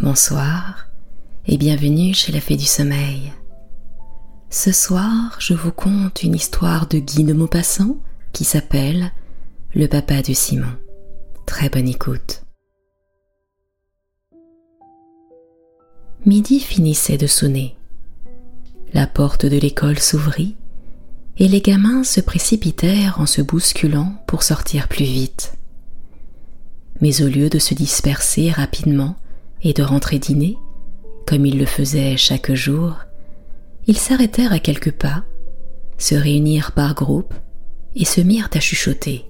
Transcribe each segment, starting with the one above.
Bonsoir et bienvenue chez la Fée du Sommeil. Ce soir, je vous conte une histoire de Guy de Maupassant qui s'appelle Le papa de Simon. Très bonne écoute. Midi finissait de sonner. La porte de l'école s'ouvrit et les gamins se précipitèrent en se bousculant pour sortir plus vite. Mais au lieu de se disperser rapidement et de rentrer dîner, comme ils le faisaient chaque jour, ils s'arrêtèrent à quelques pas, se réunirent par groupe et se mirent à chuchoter.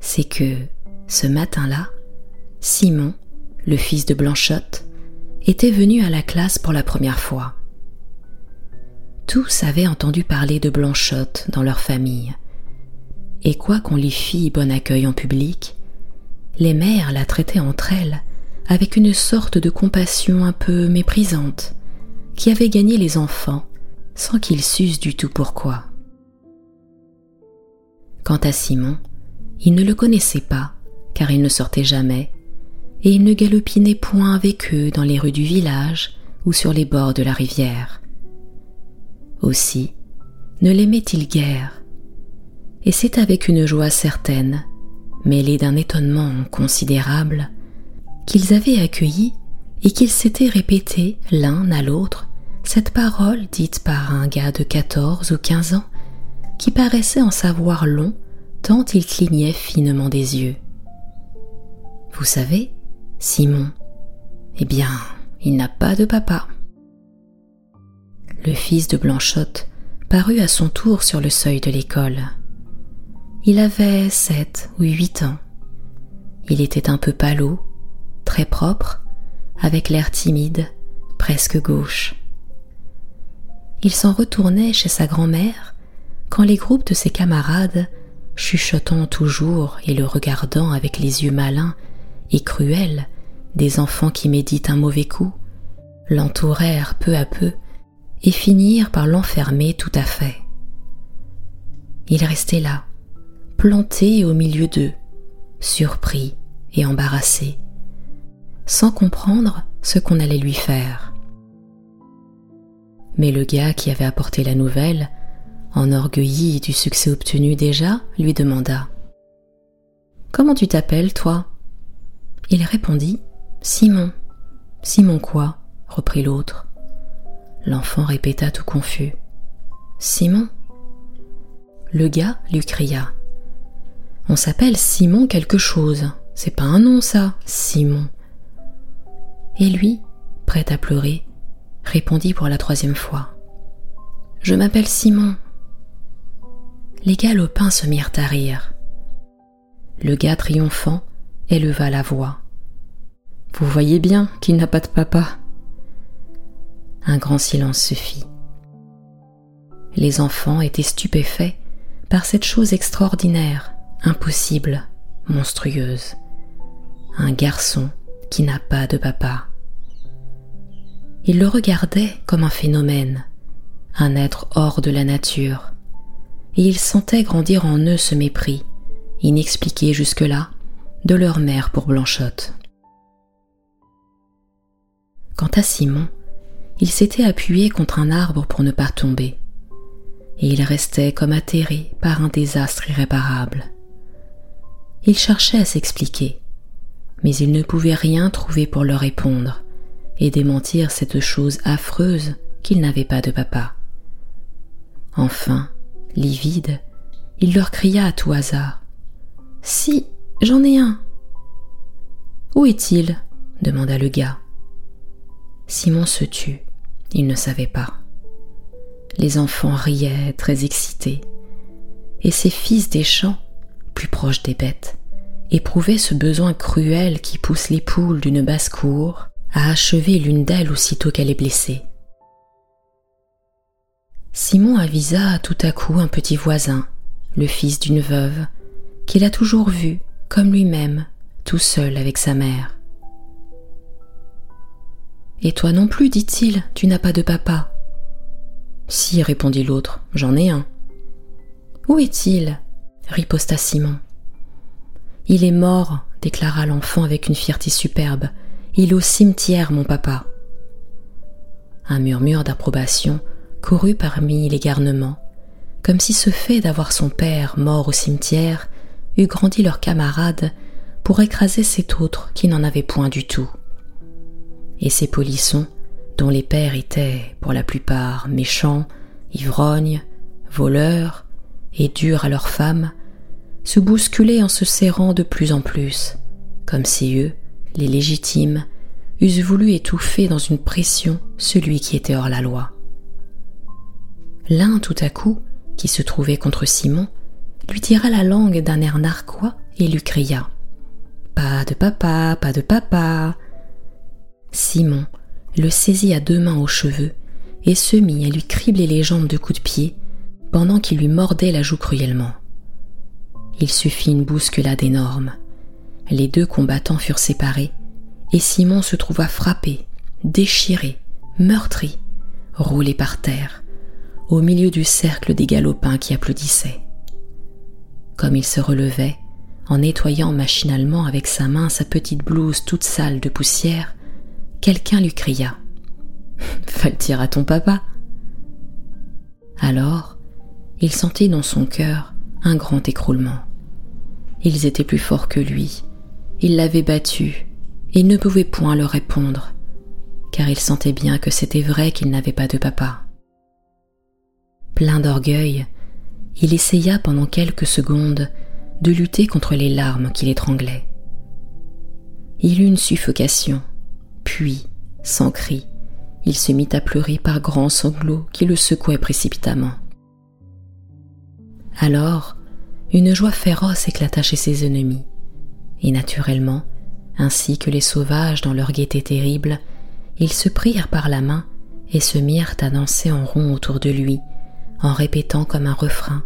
C'est que, ce matin-là, Simon, le fils de Blanchotte, était venu à la classe pour la première fois. Tous avaient entendu parler de Blanchotte dans leur famille, et quoi qu'on lui fît bon accueil en public, les mères la traitaient entre elles avec une sorte de compassion un peu méprisante, qui avait gagné les enfants sans qu'ils sussent du tout pourquoi. Quant à Simon, il ne le connaissait pas, car il ne sortait jamais, et il ne galopinait point avec eux dans les rues du village ou sur les bords de la rivière. Aussi, ne l'aimait-il guère, et c'est avec une joie certaine, mêlée d'un étonnement considérable, qu'ils avaient accueilli et qu'ils s'étaient répété l'un à l'autre cette parole dite par un gars de quatorze ou quinze ans qui paraissait en savoir long tant il clignait finement des yeux. Vous savez, Simon, eh bien, il n'a pas de papa le fils de Blanchotte, parut à son tour sur le seuil de l'école. Il avait sept ou huit ans. Il était un peu pâlot, très propre, avec l'air timide, presque gauche. Il s'en retournait chez sa grand-mère quand les groupes de ses camarades, chuchotant toujours et le regardant avec les yeux malins et cruels des enfants qui méditent un mauvais coup, l'entourèrent peu à peu et finirent par l'enfermer tout à fait. Il restait là, planté au milieu d'eux, surpris et embarrassé, sans comprendre ce qu'on allait lui faire. Mais le gars qui avait apporté la nouvelle, enorgueilli du succès obtenu déjà, lui demanda Comment tu t'appelles, toi? Il répondit Simon. Simon quoi? reprit l'autre. L'enfant répéta tout confus. Simon Le gars lui cria. On s'appelle Simon quelque chose. C'est pas un nom ça, Simon. Et lui, prêt à pleurer, répondit pour la troisième fois. Je m'appelle Simon. Les galopins se mirent à rire. Le gars triomphant éleva la voix. Vous voyez bien qu'il n'a pas de papa un grand silence se fit. Les enfants étaient stupéfaits par cette chose extraordinaire, impossible, monstrueuse. Un garçon qui n'a pas de papa. Ils le regardaient comme un phénomène, un être hors de la nature, et ils sentaient grandir en eux ce mépris, inexpliqué jusque-là, de leur mère pour Blanchotte. Quant à Simon, il s'était appuyé contre un arbre pour ne pas tomber, et il restait comme atterré par un désastre irréparable. Il cherchait à s'expliquer, mais il ne pouvait rien trouver pour leur répondre et démentir cette chose affreuse qu'il n'avait pas de papa. Enfin, livide, il leur cria à tout hasard. Si, j'en ai un. Où est-il? demanda le gars. Simon se tut. Il ne savait pas. Les enfants riaient, très excités, et ces fils des champs, plus proches des bêtes, éprouvaient ce besoin cruel qui pousse les poules d'une basse-cour à achever l'une d'elles aussitôt qu'elle est blessée. Simon avisa tout à coup un petit voisin, le fils d'une veuve, qu'il a toujours vu, comme lui-même, tout seul avec sa mère. Et toi non plus, dit-il, tu n'as pas de papa? Si, répondit l'autre, j'en ai un. Où est-il? riposta Simon. Il est mort, déclara l'enfant avec une fierté superbe. Il au cimetière, mon papa. Un murmure d'approbation courut parmi les garnements, comme si ce fait d'avoir son père mort au cimetière eût grandi leurs camarades pour écraser cet autre qui n'en avait point du tout. Et ces polissons, dont les pères étaient, pour la plupart, méchants, ivrognes, voleurs et durs à leurs femmes, se bousculaient en se serrant de plus en plus, comme si eux, les légitimes, eussent voulu étouffer dans une pression celui qui était hors la loi. L'un, tout à coup, qui se trouvait contre Simon, lui tira la langue d'un air narquois et lui cria Pas de papa, pas de papa. Simon le saisit à deux mains aux cheveux et se mit à lui cribler les jambes de coups de pied pendant qu'il lui mordait la joue cruellement. Il suffit une bousculade énorme. Les deux combattants furent séparés et Simon se trouva frappé, déchiré, meurtri, roulé par terre, au milieu du cercle des galopins qui applaudissaient. Comme il se relevait, en nettoyant machinalement avec sa main sa petite blouse toute sale de poussière, quelqu'un lui cria Va le dire à ton papa. Alors, il sentit dans son cœur un grand écroulement. Ils étaient plus forts que lui, il l'avait battu, et il ne pouvait point leur répondre, car il sentait bien que c'était vrai qu'il n'avait pas de papa. Plein d'orgueil, il essaya pendant quelques secondes de lutter contre les larmes qui l'étranglaient. Il eut une suffocation, puis, sans cri, il se mit à pleurer par grands sanglots qui le secouaient précipitamment. Alors, une joie féroce éclata chez ses ennemis, et naturellement, ainsi que les sauvages dans leur gaieté terrible, ils se prirent par la main et se mirent à danser en rond autour de lui, en répétant comme un refrain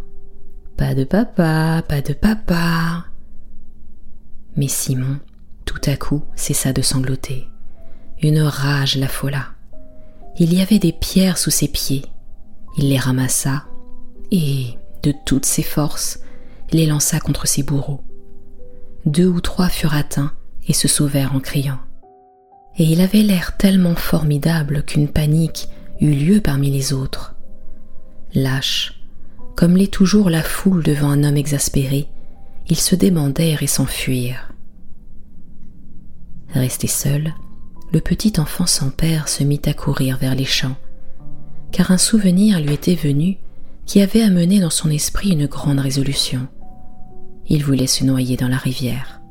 Pas de papa, pas de papa. Mais Simon, tout à coup, cessa de sangloter. Une rage l'affola. Il y avait des pierres sous ses pieds. Il les ramassa et, de toutes ses forces, les lança contre ses bourreaux. Deux ou trois furent atteints et se sauvèrent en criant. Et il avait l'air tellement formidable qu'une panique eut lieu parmi les autres. Lâche, comme l'est toujours la foule devant un homme exaspéré, ils se demandèrent et s'enfuirent. Resté seul, le petit enfant sans père se mit à courir vers les champs, car un souvenir lui était venu qui avait amené dans son esprit une grande résolution. Il voulait se noyer dans la rivière.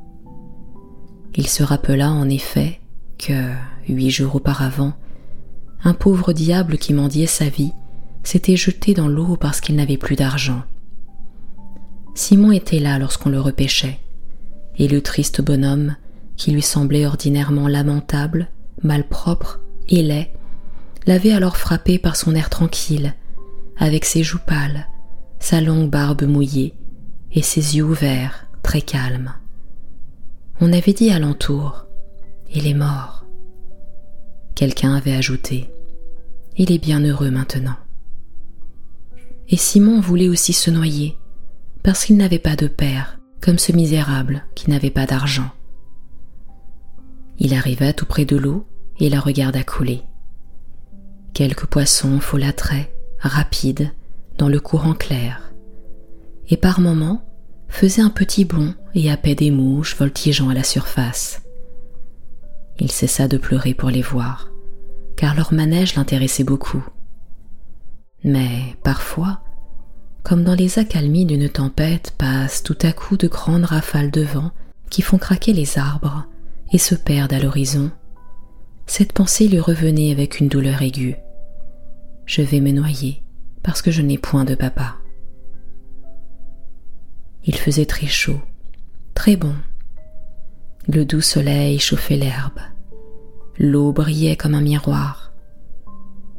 Il se rappela en effet que, huit jours auparavant, un pauvre diable qui mendiait sa vie s'était jeté dans l'eau parce qu'il n'avait plus d'argent. Simon était là lorsqu'on le repêchait, et le triste bonhomme, qui lui semblait ordinairement lamentable, malpropre et laid, l'avait alors frappé par son air tranquille, avec ses joues pâles, sa longue barbe mouillée et ses yeux ouverts, très calmes. On avait dit alentour, il est mort. Quelqu'un avait ajouté, il est bien heureux maintenant. Et Simon voulait aussi se noyer, parce qu'il n'avait pas de père, comme ce misérable qui n'avait pas d'argent. Il arriva tout près de l'eau et la regarda couler. Quelques poissons folâtraient, rapides, dans le courant clair, et par moments faisaient un petit bond et paix des mouches voltigeant à la surface. Il cessa de pleurer pour les voir, car leur manège l'intéressait beaucoup. Mais parfois, comme dans les accalmies d'une tempête, passent tout à coup de grandes rafales de vent qui font craquer les arbres et se perdent à l'horizon, cette pensée lui revenait avec une douleur aiguë. Je vais me noyer parce que je n'ai point de papa. Il faisait très chaud, très bon. Le doux soleil chauffait l'herbe. L'eau brillait comme un miroir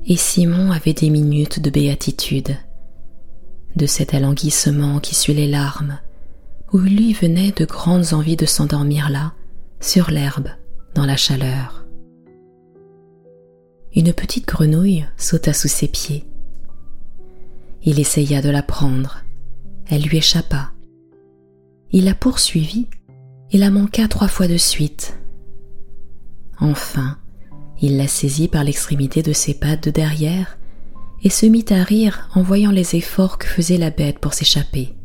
et Simon avait des minutes de béatitude, de cet alanguissement qui suit les larmes, où lui venait de grandes envies de s'endormir là, sur l'herbe, dans la chaleur. Une petite grenouille sauta sous ses pieds. Il essaya de la prendre. Elle lui échappa. Il la poursuivit et la manqua trois fois de suite. Enfin, il la saisit par l'extrémité de ses pattes de derrière et se mit à rire en voyant les efforts que faisait la bête pour s'échapper.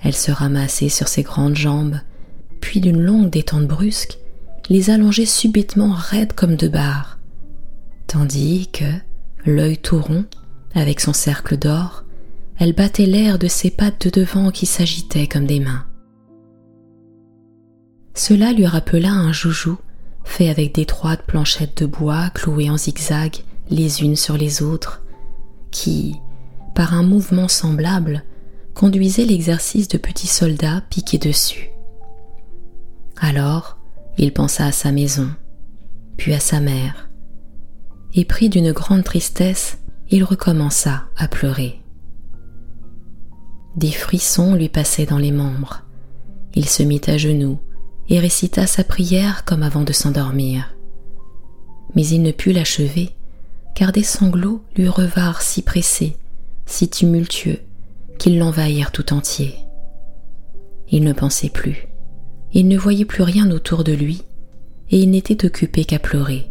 Elle se ramassait sur ses grandes jambes, puis d'une longue détente brusque, les allongeait subitement raides comme deux barres, tandis que, l'œil tout rond, avec son cercle d'or, elle battait l'air de ses pattes de devant qui s'agitaient comme des mains. Cela lui rappela un joujou fait avec d'étroites planchettes de bois clouées en zigzag les unes sur les autres, qui, par un mouvement semblable, conduisait l'exercice de petits soldats piqués dessus. Alors, il pensa à sa maison, puis à sa mère, et pris d'une grande tristesse, il recommença à pleurer. Des frissons lui passaient dans les membres. Il se mit à genoux et récita sa prière comme avant de s'endormir. Mais il ne put l'achever, car des sanglots lui revinrent si pressés, si tumultueux, qu'ils l'envahirent tout entier. Il ne pensait plus, il ne voyait plus rien autour de lui, et il n'était occupé qu'à pleurer.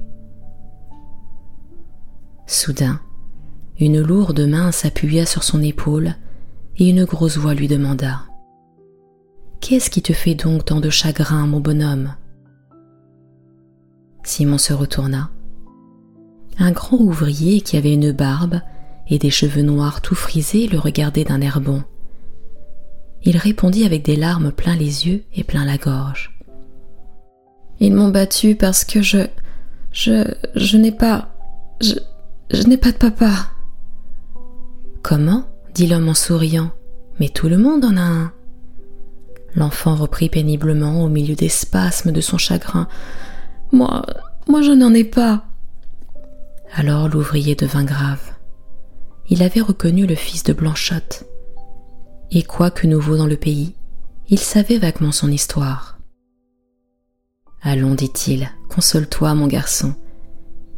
Soudain, une lourde main s'appuya sur son épaule et une grosse voix lui demanda Qu'est-ce qui te fait donc tant de chagrin, mon bonhomme? Simon se retourna. Un grand ouvrier qui avait une barbe et des cheveux noirs tout frisés le regardait d'un air bon. Il répondit avec des larmes plein les yeux et plein la gorge. Ils m'ont battu parce que je. je. je n'ai pas. je. je n'ai pas de papa. Comment? Dit l'homme en souriant. Mais tout le monde en a un. L'enfant reprit péniblement au milieu des spasmes de son chagrin. Moi, moi je n'en ai pas. Alors l'ouvrier devint grave. Il avait reconnu le fils de Blanchotte. Et quoique nouveau dans le pays, il savait vaguement son histoire. Allons, dit-il, console-toi, mon garçon,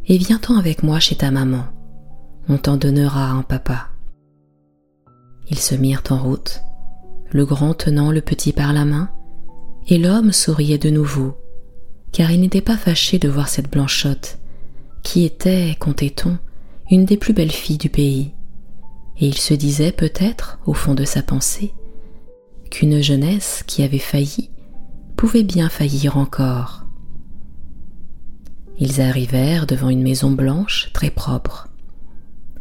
et viens-t'en avec moi chez ta maman. On t'en donnera un papa. Ils se mirent en route, le grand tenant le petit par la main, et l'homme souriait de nouveau, car il n'était pas fâché de voir cette blanchotte, qui était, comptait-on, une des plus belles filles du pays, et il se disait peut-être, au fond de sa pensée, qu'une jeunesse qui avait failli pouvait bien faillir encore. Ils arrivèrent devant une maison blanche très propre.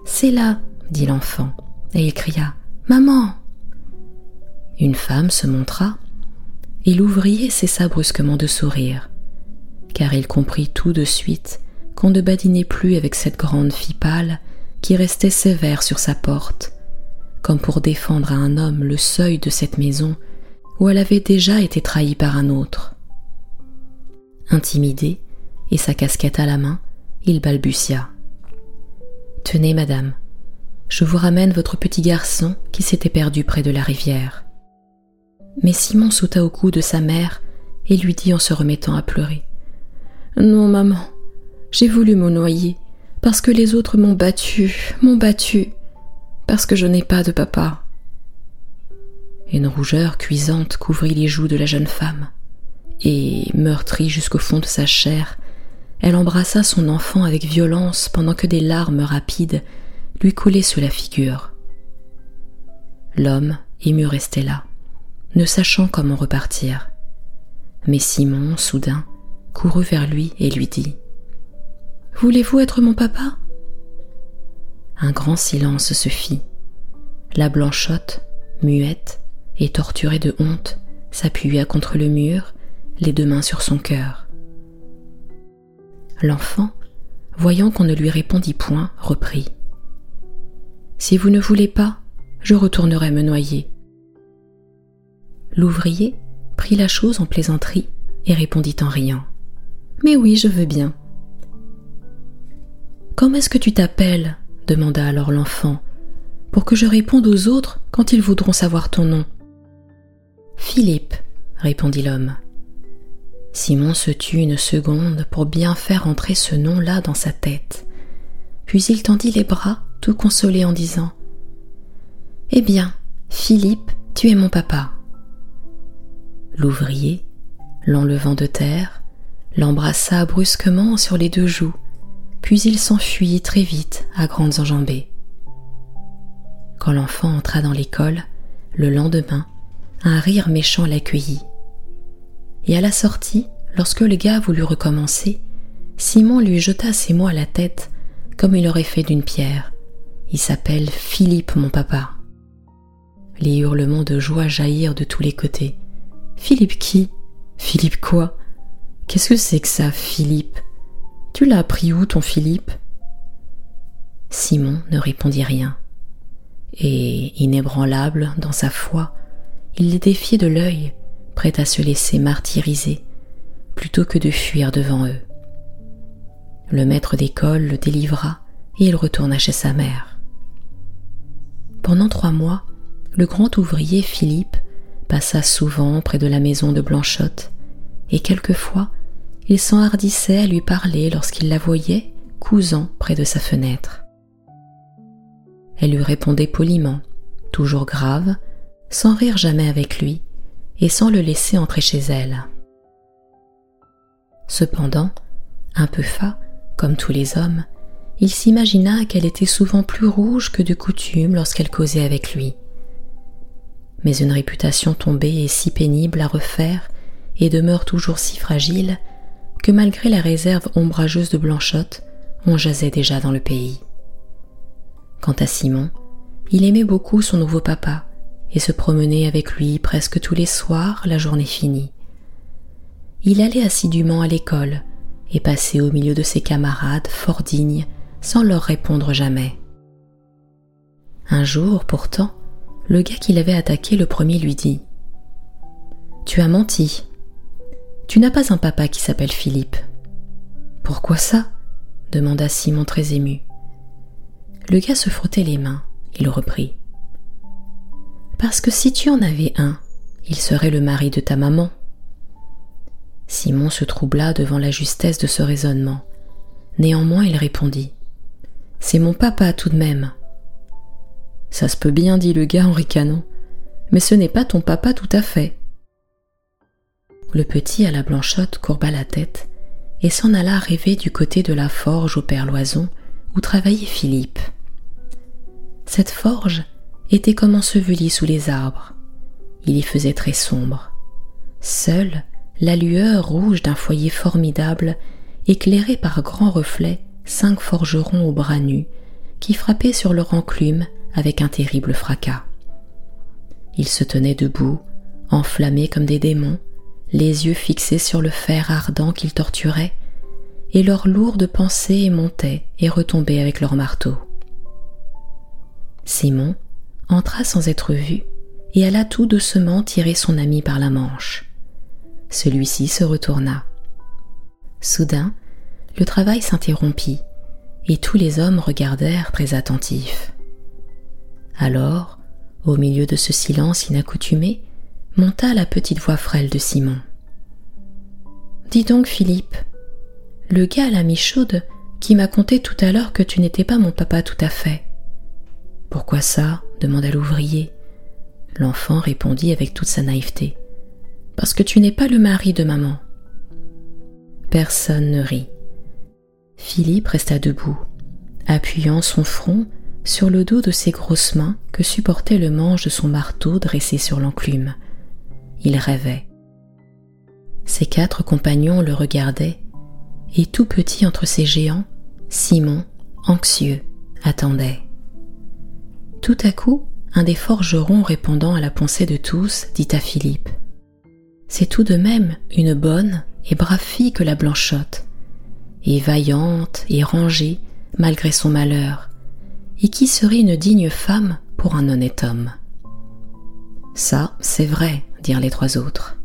C'est là, dit l'enfant, et il cria Maman une femme se montra, et l'ouvrier cessa brusquement de sourire, car il comprit tout de suite qu'on ne badinait plus avec cette grande fille pâle qui restait sévère sur sa porte, comme pour défendre à un homme le seuil de cette maison où elle avait déjà été trahie par un autre. Intimidé, et sa casquette à la main, il balbutia. Tenez, madame, je vous ramène votre petit garçon qui s'était perdu près de la rivière. Mais Simon sauta au cou de sa mère et lui dit en se remettant à pleurer. Non, maman, j'ai voulu me noyer, parce que les autres m'ont battu, m'ont battu, parce que je n'ai pas de papa. Une rougeur cuisante couvrit les joues de la jeune femme, et, meurtrie jusqu'au fond de sa chair, elle embrassa son enfant avec violence pendant que des larmes rapides lui coulaient sous la figure. L'homme, ému, restait là ne sachant comment repartir. Mais Simon, soudain, courut vers lui et lui dit Voulez-vous être mon papa? Un grand silence se fit. La blanchotte, muette et torturée de honte, s'appuya contre le mur, les deux mains sur son cœur. L'enfant, voyant qu'on ne lui répondit point, reprit. Si vous ne voulez pas, je retournerai me noyer. L'ouvrier prit la chose en plaisanterie et répondit en riant. Mais oui, je veux bien. Comment est-ce que tu t'appelles? demanda alors l'enfant, pour que je réponde aux autres quand ils voudront savoir ton nom. Philippe, répondit l'homme. Simon se tut une seconde pour bien faire entrer ce nom-là dans sa tête. Puis il tendit les bras, tout consolé en disant Eh bien, Philippe, tu es mon papa. L'ouvrier, l'enlevant de terre, l'embrassa brusquement sur les deux joues, puis il s'enfuit très vite à grandes enjambées. Quand l'enfant entra dans l'école, le lendemain, un rire méchant l'accueillit. Et à la sortie, lorsque le gars voulut recommencer, Simon lui jeta ses mots à la tête comme il aurait fait d'une pierre. Il s'appelle Philippe, mon papa. Les hurlements de joie jaillirent de tous les côtés. Philippe qui? Philippe quoi? Qu'est-ce que c'est que ça, Philippe? Tu l'as appris où, ton Philippe? Simon ne répondit rien. Et, inébranlable dans sa foi, il les défiait de l'œil, prêt à se laisser martyriser, plutôt que de fuir devant eux. Le maître d'école le délivra et il retourna chez sa mère. Pendant trois mois, le grand ouvrier Philippe passa souvent près de la maison de Blanchotte, et quelquefois il s'enhardissait à lui parler lorsqu'il la voyait cousant près de sa fenêtre. Elle lui répondait poliment, toujours grave, sans rire jamais avec lui, et sans le laisser entrer chez elle. Cependant, un peu fat, comme tous les hommes, il s'imagina qu'elle était souvent plus rouge que de coutume lorsqu'elle causait avec lui. Mais une réputation tombée est si pénible à refaire et demeure toujours si fragile que malgré la réserve ombrageuse de Blanchotte, on jasait déjà dans le pays. Quant à Simon, il aimait beaucoup son nouveau papa et se promenait avec lui presque tous les soirs, la journée finie. Il allait assidûment à l'école et passait au milieu de ses camarades fort dignes sans leur répondre jamais. Un jour, pourtant, le gars qui l'avait attaqué le premier lui dit Tu as menti. Tu n'as pas un papa qui s'appelle Philippe. Pourquoi ça? demanda Simon très ému. Le gars se frottait les mains. Il reprit. Parce que si tu en avais un, il serait le mari de ta maman. Simon se troubla devant la justesse de ce raisonnement. Néanmoins, il répondit. C'est mon papa tout de même. Ça se peut bien, dit le gars en ricanant, mais ce n'est pas ton papa tout à fait. Le petit à la blanchotte courba la tête et s'en alla rêver du côté de la forge au père Loison où travaillait Philippe. Cette forge était comme ensevelie sous les arbres. Il y faisait très sombre. Seule la lueur rouge d'un foyer formidable éclairait par grands reflets cinq forgerons aux bras nus qui frappaient sur leur enclume avec un terrible fracas. Ils se tenaient debout, enflammés comme des démons, les yeux fixés sur le fer ardent qu'ils torturaient, et leurs lourdes pensées montaient et retombaient avec leur marteau. Simon entra sans être vu et alla tout doucement tirer son ami par la manche. Celui-ci se retourna. Soudain, le travail s'interrompit et tous les hommes regardèrent très attentifs. Alors, au milieu de ce silence inaccoutumé, monta la petite voix frêle de Simon. Dis donc, Philippe, le gars à la mi-chaude qui m'a conté tout à l'heure que tu n'étais pas mon papa tout à fait. Pourquoi ça? demanda l'ouvrier. L'enfant répondit avec toute sa naïveté. Parce que tu n'es pas le mari de maman. Personne ne rit. Philippe resta debout, appuyant son front sur le dos de ses grosses mains que supportait le manche de son marteau dressé sur l'enclume. Il rêvait. Ses quatre compagnons le regardaient, et tout petit entre ces géants, Simon, anxieux, attendait. Tout à coup, un des forgerons répondant à la pensée de tous dit à Philippe C'est tout de même une bonne et brave fille que la Blanchotte, et vaillante et rangée malgré son malheur, et qui serait une digne femme pour un honnête homme? Ça, c'est vrai, dirent les trois autres.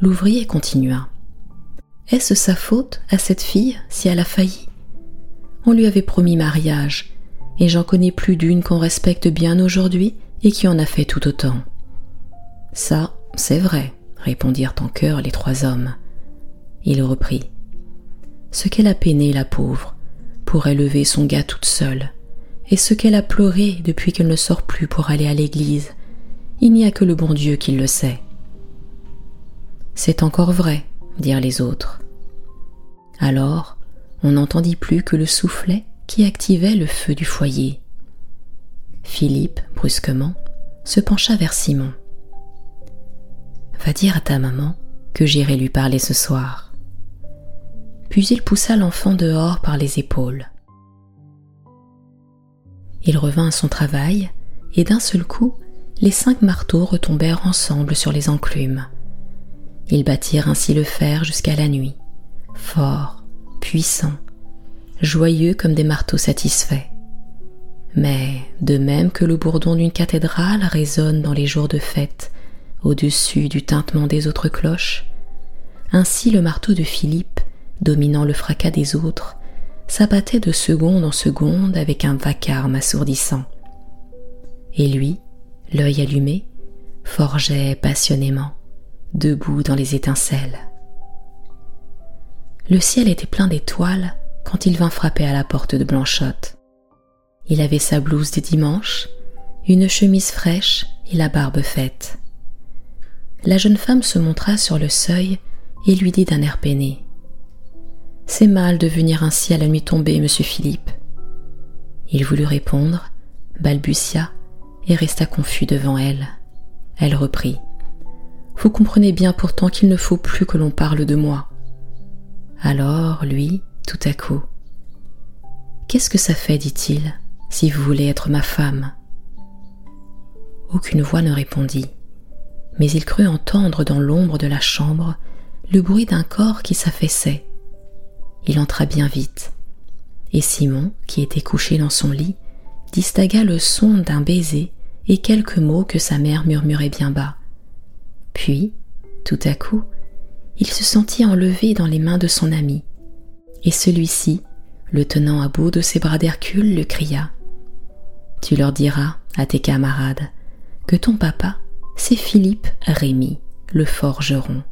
L'ouvrier continua. Est-ce sa faute à cette fille si elle a failli? On lui avait promis mariage, et j'en connais plus d'une qu'on respecte bien aujourd'hui et qui en a fait tout autant. Ça, c'est vrai, répondirent en chœur les trois hommes. Il reprit. Ce qu'elle a peiné, la pauvre, pour élever son gars toute seule, et ce qu'elle a pleuré depuis qu'elle ne sort plus pour aller à l'église, il n'y a que le bon Dieu qui le sait. C'est encore vrai, dirent les autres. Alors, on n'entendit plus que le soufflet qui activait le feu du foyer. Philippe, brusquement, se pencha vers Simon. Va dire à ta maman que j'irai lui parler ce soir. Il poussa l'enfant dehors par les épaules. Il revint à son travail, et d'un seul coup, les cinq marteaux retombèrent ensemble sur les enclumes. Ils battirent ainsi le fer jusqu'à la nuit, forts, puissants, joyeux comme des marteaux satisfaits. Mais, de même que le bourdon d'une cathédrale résonne dans les jours de fête, au-dessus du tintement des autres cloches, ainsi le marteau de Philippe, dominant le fracas des autres, s'abattait de seconde en seconde avec un vacarme assourdissant. Et lui, l'œil allumé, forgeait passionnément, debout dans les étincelles. Le ciel était plein d'étoiles quand il vint frapper à la porte de Blanchotte. Il avait sa blouse des dimanches, une chemise fraîche et la barbe faite. La jeune femme se montra sur le seuil et lui dit d'un air peiné. C'est mal de venir ainsi à la nuit tombée, monsieur Philippe. Il voulut répondre, balbutia et resta confus devant elle. Elle reprit. Vous comprenez bien pourtant qu'il ne faut plus que l'on parle de moi. Alors, lui, tout à coup. Qu'est-ce que ça fait, dit-il, si vous voulez être ma femme? Aucune voix ne répondit, mais il crut entendre dans l'ombre de la chambre le bruit d'un corps qui s'affaissait il entra bien vite, et Simon, qui était couché dans son lit, distingua le son d'un baiser et quelques mots que sa mère murmurait bien bas. Puis, tout à coup, il se sentit enlevé dans les mains de son ami, et celui-ci, le tenant à bout de ses bras d'Hercule, le cria. Tu leur diras à tes camarades que ton papa, c'est Philippe Rémy, le forgeron,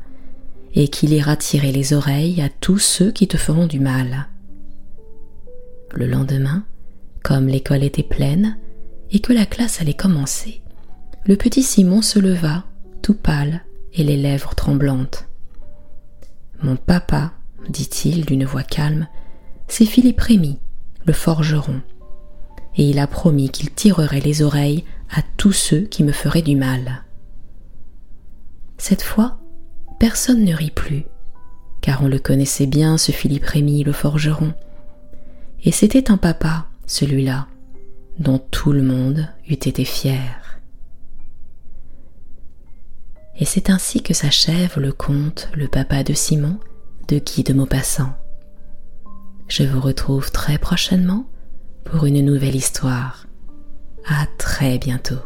et qu'il ira tirer les oreilles à tous ceux qui te feront du mal. Le lendemain, comme l'école était pleine et que la classe allait commencer, le petit Simon se leva, tout pâle et les lèvres tremblantes. Mon papa, dit-il d'une voix calme, c'est Philippe Rémy, le forgeron, et il a promis qu'il tirerait les oreilles à tous ceux qui me feraient du mal. Cette fois, personne ne rit plus, car on le connaissait bien, ce Philippe Rémy, le forgeron. Et c'était un papa, celui-là, dont tout le monde eût été fier. Et c'est ainsi que s'achève le conte Le papa de Simon de Guy de Maupassant. Je vous retrouve très prochainement pour une nouvelle histoire. À très bientôt.